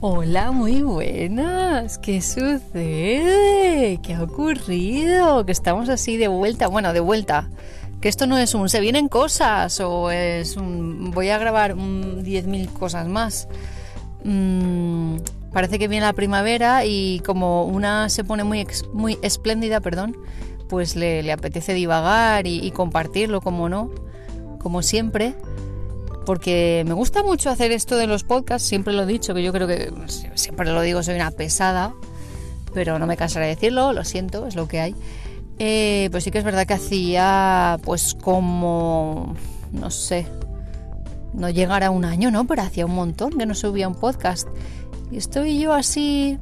Hola, muy buenas. ¿Qué sucede? ¿Qué ha ocurrido? Que estamos así de vuelta. Bueno, de vuelta. Que esto no es un se vienen cosas o es un voy a grabar 10.000 cosas más. Mm, parece que viene la primavera y como una se pone muy, muy espléndida, perdón, pues le, apetece divagar y compartirlo, como no, como siempre porque me gusta mucho hacer esto de los podcasts, siempre lo he dicho, que yo creo que siempre lo digo, soy una pesada, pero no me cansaré de decirlo, lo siento, es lo que hay. Eh, pues sí que es verdad que hacía pues como, no sé, no llegara un año, ¿no? Pero hacía un montón que no subía un podcast. Y estoy yo así,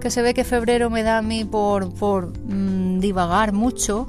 que se ve que febrero me da a mí por, por mm, divagar mucho.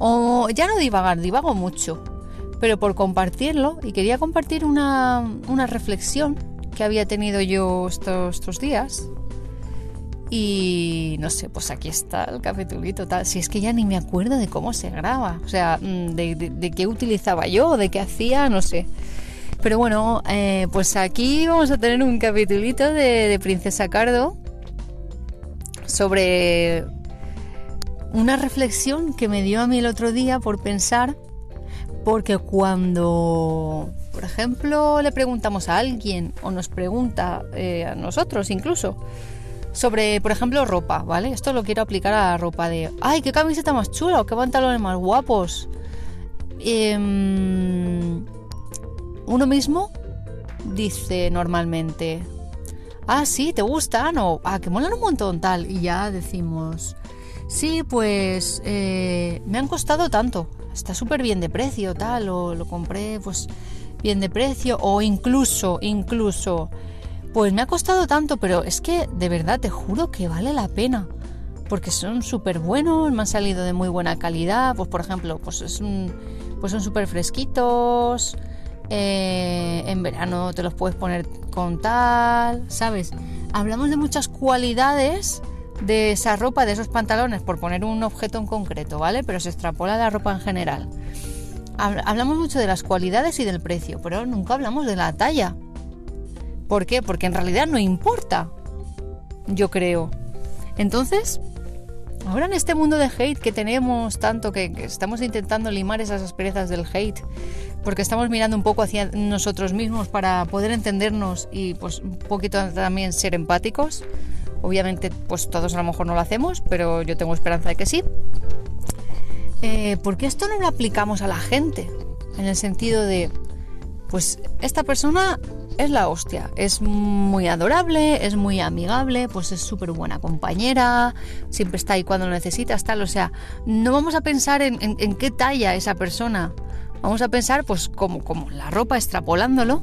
O ya no divagar, divago mucho pero por compartirlo y quería compartir una, reflexión que había tenido yo estos, estos días. Y no sé, pues aquí está el capitulito tal. Si es que ya ni me acuerdo de cómo se graba, o sea, mm, de, qué utilizaba yo, de qué hacía, no sé. Pero bueno, eh, pues aquí vamos a tener un capitulito de, de Princesa Cardo sobre una reflexión que me dio a mí el otro día por pensar porque cuando, por ejemplo, le preguntamos a alguien o nos pregunta eh, a nosotros incluso sobre, por ejemplo, ropa, ¿vale? Esto lo quiero aplicar a la ropa de, ay, qué camiseta más chula o qué pantalones más guapos. Em, uno mismo dice normalmente, ah, sí, te gustan o, ah, que molan un montón tal. Y ya decimos, sí, pues eh, me han costado tanto está súper bien de precio, tal, o lo compré pues bien de precio, o incluso, incluso, pues me ha costado tanto, pero es que de verdad te juro que vale la pena, porque son súper buenos, me han salido de muy buena calidad, pues por ejemplo, pues, es un, pues son súper fresquitos, eh, en verano te los puedes poner con tal, ¿sabes? Hablamos de muchas cualidades de esa ropa, de esos pantalones, por poner un objeto en concreto, ¿vale? Pero se extrapola la ropa en general. Hablamos mucho de las cualidades y del precio, pero nunca hablamos de la talla. ¿Por qué? Porque en realidad no importa, yo creo. Entonces, ahora en este mundo de hate que tenemos tanto, que, estamos intentando limar esas asperezas del hate, porque estamos mirando un poco hacia nosotros mismos para poder entendernos y pues un poquito también ser empáticos, Obviamente, pues todos a lo mejor no lo hacemos, pero yo tengo esperanza de que sí. Eh, ¿Por qué esto no lo aplicamos a la gente? En el sentido de, pues esta persona es la hostia, es muy adorable, es muy amigable, pues es súper buena compañera, siempre está ahí cuando lo necesitas, tal. O sea, no vamos a pensar en, qué talla esa persona, vamos a pensar, pues como, como la ropa, extrapolándolo,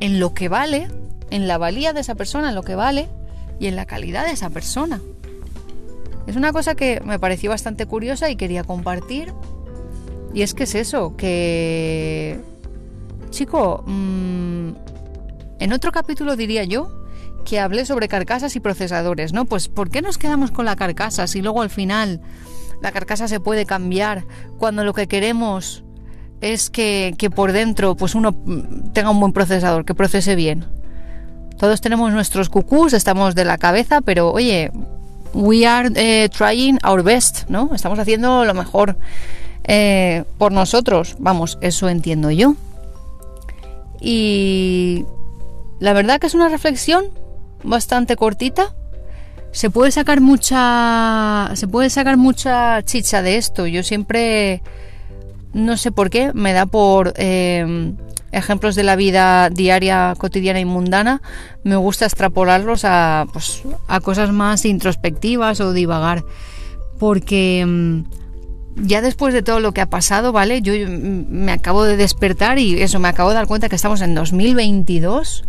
en lo que vale, en la valía de esa persona, en lo que vale, y en la calidad de esa persona. Es una cosa que me pareció bastante curiosa y quería compartir. Y es que es eso, que... Chico, mm, en otro capítulo diría yo que hablé sobre carcasas y procesadores, ¿no? Pues ¿por qué nos quedamos con la carcasa si luego al final la carcasa se puede cambiar cuando lo que queremos es que, que por dentro pues uno tenga un buen procesador, que procese bien? Todos tenemos nuestros cucús, estamos de la cabeza, pero oye, we are eh, trying our best, ¿no? Estamos haciendo lo mejor eh, por nosotros. Vamos, eso entiendo yo. Y la verdad que es una reflexión bastante cortita. Se puede sacar mucha. Se puede sacar mucha chicha de esto. Yo siempre. No sé por qué. Me da por. Eh, ejemplos de la vida diaria, cotidiana y mundana, me gusta extrapolarlos a, pues, a cosas más introspectivas o divagar. Porque mm, ya después de todo lo que ha pasado, ¿vale? Yo me acabo de despertar y eso, me acabo de dar cuenta que estamos en 2022,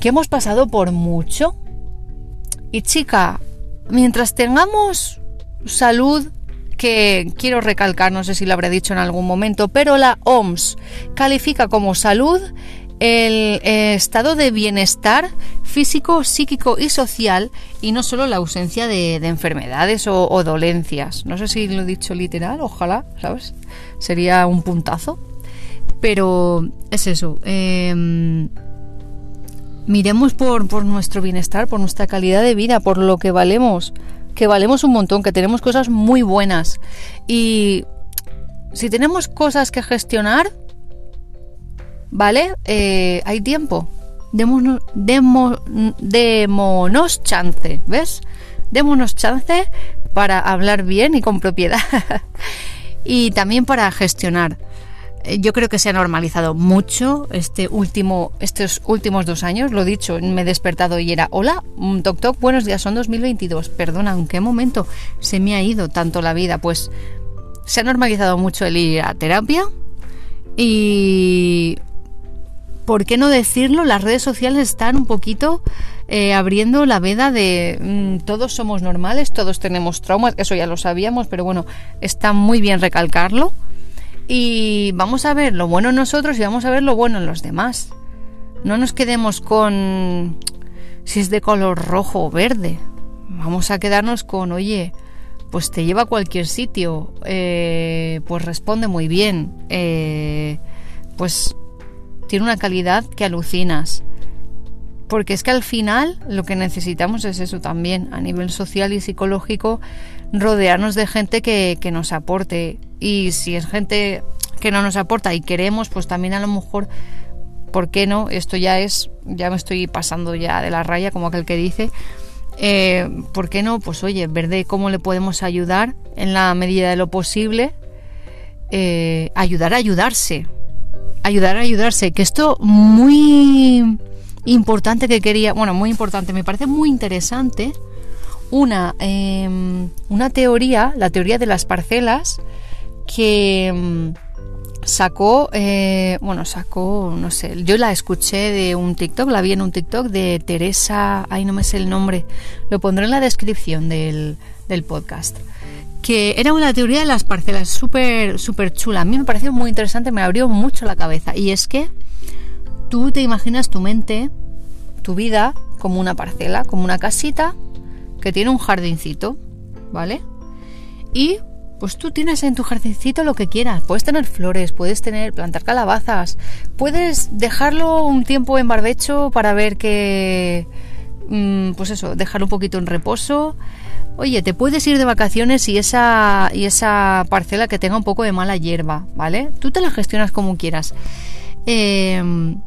que hemos pasado por mucho. Y chica, mientras tengamos salud, que quiero recalcar, no sé si lo habré dicho en algún momento, pero la OMS califica como salud el eh, estado de bienestar físico, psíquico y social y no solo la ausencia de, enfermedades o, dolencias. No sé si lo he dicho literal, ojalá, ¿sabes? Sería un puntazo. Pero es eso. Em, miremos por, por nuestro bienestar, por nuestra calidad de vida, por lo que valemos, que valemos un montón, que tenemos cosas muy buenas. Y si tenemos cosas que gestionar, ¿vale? Eh, hay tiempo. Démonos, démonos chance, ¿ves? Démonos chance para hablar bien y con propiedad. y también para gestionar. Eh, yo creo que se ha normalizado mucho este último, estos últimos dos años. Lo dicho, me he despertado y era, hola, mm, toc toc, buenos días, son 2022. Perdona, ¿en qué momento se me ha ido tanto la vida? Pues se ha normalizado mucho el ir a terapia y ¿por qué no decirlo? Las redes sociales están un poquito eh, abriendo la veda de mm, todos somos normales, todos tenemos traumas, eso ya lo sabíamos, pero bueno, está muy bien recalcarlo. Y vamos a ver lo bueno en nosotros y vamos a ver lo bueno en los demás. No nos quedemos con si es de color rojo o verde. Vamos a quedarnos con, oye, pues te lleva a cualquier sitio, eh, pues responde muy bien, eh, pues tiene una calidad que alucinas. Porque es que al final lo que necesitamos es eso también, a nivel social y psicológico, rodearnos de gente que, que nos aporte. Y si es gente que no nos aporta y queremos, pues también a lo mejor, ¿por qué no? Esto ya es, ya me estoy pasando ya de la raya, como aquel que dice. Eh, ¿Por qué no? Pues oye, ver de cómo le podemos ayudar en la medida de lo posible. Eh, ayudar a ayudarse ayudar a ayudarse, que esto muy importante que quería, bueno, muy importante, me parece muy interesante una, em, una teoría, la teoría de las parcelas, que em, sacó, eh, bueno, sacó, no sé, yo la escuché de un TikTok, la vi en un TikTok de Teresa, ay no me sé el nombre, lo pondré en la descripción del, del podcast que era una teoría de las parcelas súper súper chula. A mí me pareció muy interesante, me abrió mucho la cabeza. Y es que tú te imaginas tu mente, tu vida, como una parcela, como una casita que tiene un jardincito, ¿vale? Y pues tú tienes en tu jardincito lo que quieras. Puedes tener flores, puedes tener, plantar calabazas, puedes dejarlo un tiempo en barbecho para ver que, mm, pues eso, dejarlo un poquito en reposo Oye, te puedes ir de vacaciones y esa, y esa parcela que tenga un poco de mala hierba, ¿vale? Tú te la gestionas como quieras. Em,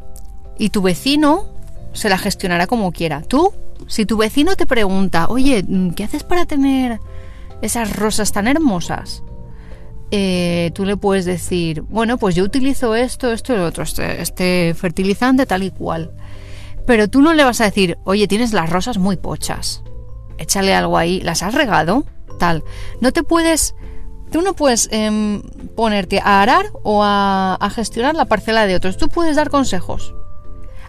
y tu vecino se la gestionará como quiera. Tú, si tu vecino te pregunta, oye, ¿qué haces para tener esas rosas tan hermosas? Eh, tú le puedes decir, bueno, pues yo utilizo esto, esto y lo otro, este, este fertilizante tal y cual. Pero tú no le vas a decir, oye, tienes las rosas muy pochas échale algo ahí, ¿las has regado? Tal. No te puedes... Tú no puedes em, ponerte a arar o a, gestionar la parcela de otros. Tú puedes dar consejos.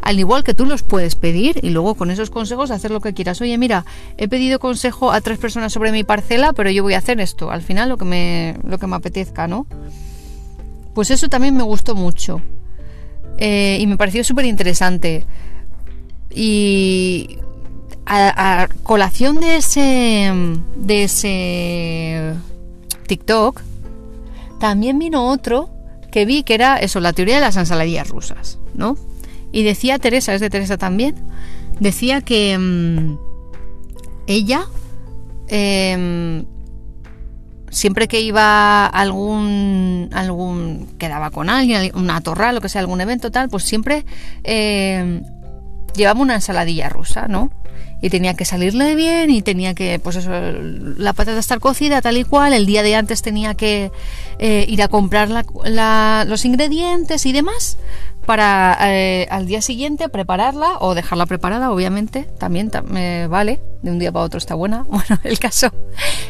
Al igual que tú los puedes pedir y luego con esos consejos hacer lo que quieras. Oye, mira, he pedido consejo a tres personas sobre mi parcela, pero yo voy a hacer esto. Al final lo que me, lo que me apetezca, ¿no? Pues eso también me gustó mucho. Eh, y me pareció súper interesante. Y a, colación de ese, de ese TikTok, también vino otro que vi que era eso, la teoría de las ensaladillas rusas, ¿no? Y decía Teresa, es de Teresa también, decía que mm, ella em, siempre que iba algún algún quedaba con alguien, una torra, lo que sea, algún evento tal, pues siempre em, llevaba una ensaladilla rusa, ¿no? y tenía que salirle bien y tenía que, pues eso, la patata estar cocida tal y cual, el día de antes tenía que eh, ir a comprar los ingredientes y demás para eh, al día siguiente prepararla o dejarla preparada, obviamente, también vale, de un día para otro está buena. Bueno, el caso,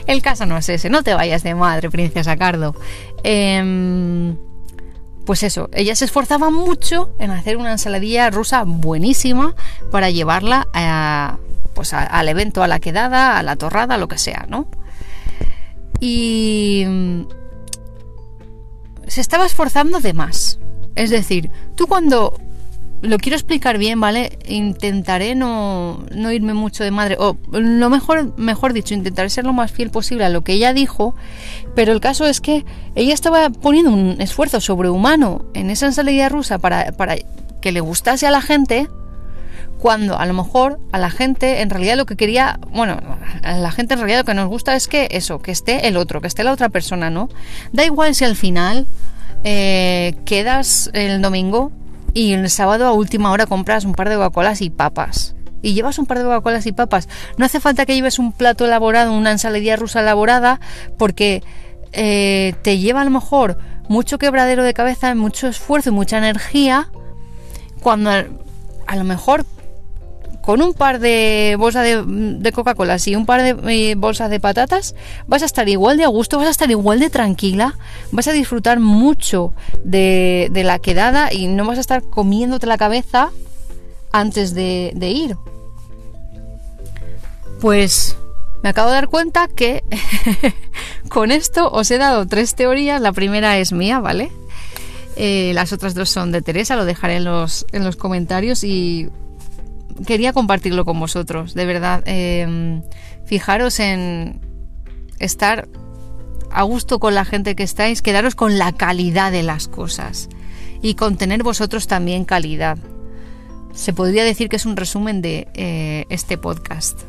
el caso no es ese, no te vayas de madre, princesa Cardo. Em, pues eso, ella se esforzaba mucho en hacer una ensaladilla rusa buenísima para llevarla pues al evento, a la quedada, a la torrada, lo que sea, ¿no? Y mm, se estaba esforzando de más. Es decir, tú cuando lo quiero explicar bien, ¿vale? Intentaré no, no, irme mucho de madre, o lo mejor, mejor dicho, intentaré ser lo más fiel posible a lo que ella dijo, pero el caso es que ella estaba poniendo un esfuerzo sobrehumano en esa ensalada rusa para, para que le gustase a la gente, cuando a lo mejor a la gente en realidad lo que quería, bueno, a la gente en realidad lo que nos gusta es que eso, que esté el otro, que esté la otra persona, ¿no? Da igual si al final eh, quedas el domingo y el sábado a última hora compras un par de Coca-Colas y papas. Y llevas un par de Coca-Colas y papas. No hace falta que lleves un plato elaborado, una ensaladilla rusa elaborada, porque eh, te lleva a lo mejor mucho quebradero de cabeza, mucho esfuerzo y mucha energía, cuando a lo mejor con un par de bolsas de, Coca-Cola y un par de eh, bolsas de patatas, vas a estar igual de a gusto, vas a estar igual de tranquila, vas a disfrutar mucho de, la quedada y no vas a estar comiéndote la cabeza antes de, ir. Pues me acabo de dar cuenta que con esto os he dado tres teorías. La primera es mía, ¿vale? Eh, las otras dos son de Teresa, lo dejaré en los, en los comentarios y quería compartirlo con vosotros, de verdad. Em, fijaros en estar a gusto con la gente que estáis, quedaros con la calidad de las cosas y con tener vosotros también calidad. Se podría decir que es un resumen de eh, este podcast.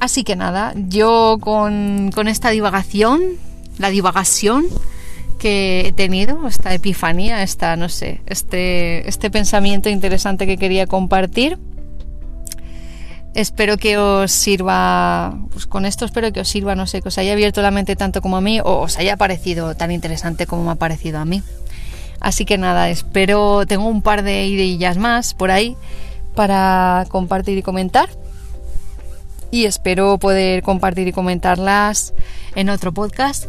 Así que nada, yo con, con esta divagación, la divagación, que he tenido, esta epifanía, esta, no sé, este, este pensamiento interesante que quería compartir. Espero que os sirva, pues con esto espero que os sirva, no sé, que os haya abierto la mente tanto como a mí o os haya parecido tan interesante como me ha parecido a mí. Así que nada, espero, tengo un par de ideillas más por ahí para compartir y comentar. Y espero poder compartir y comentarlas en otro podcast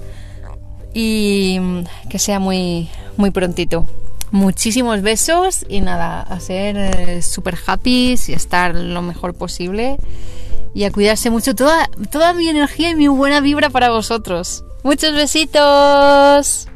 y mm, que sea muy, muy prontito. Muchísimos besos y nada, a ser eh, super happy y estar lo mejor posible y a cuidarse mucho. Toda, toda mi energía y mi buena vibra para vosotros. Muchos besitos.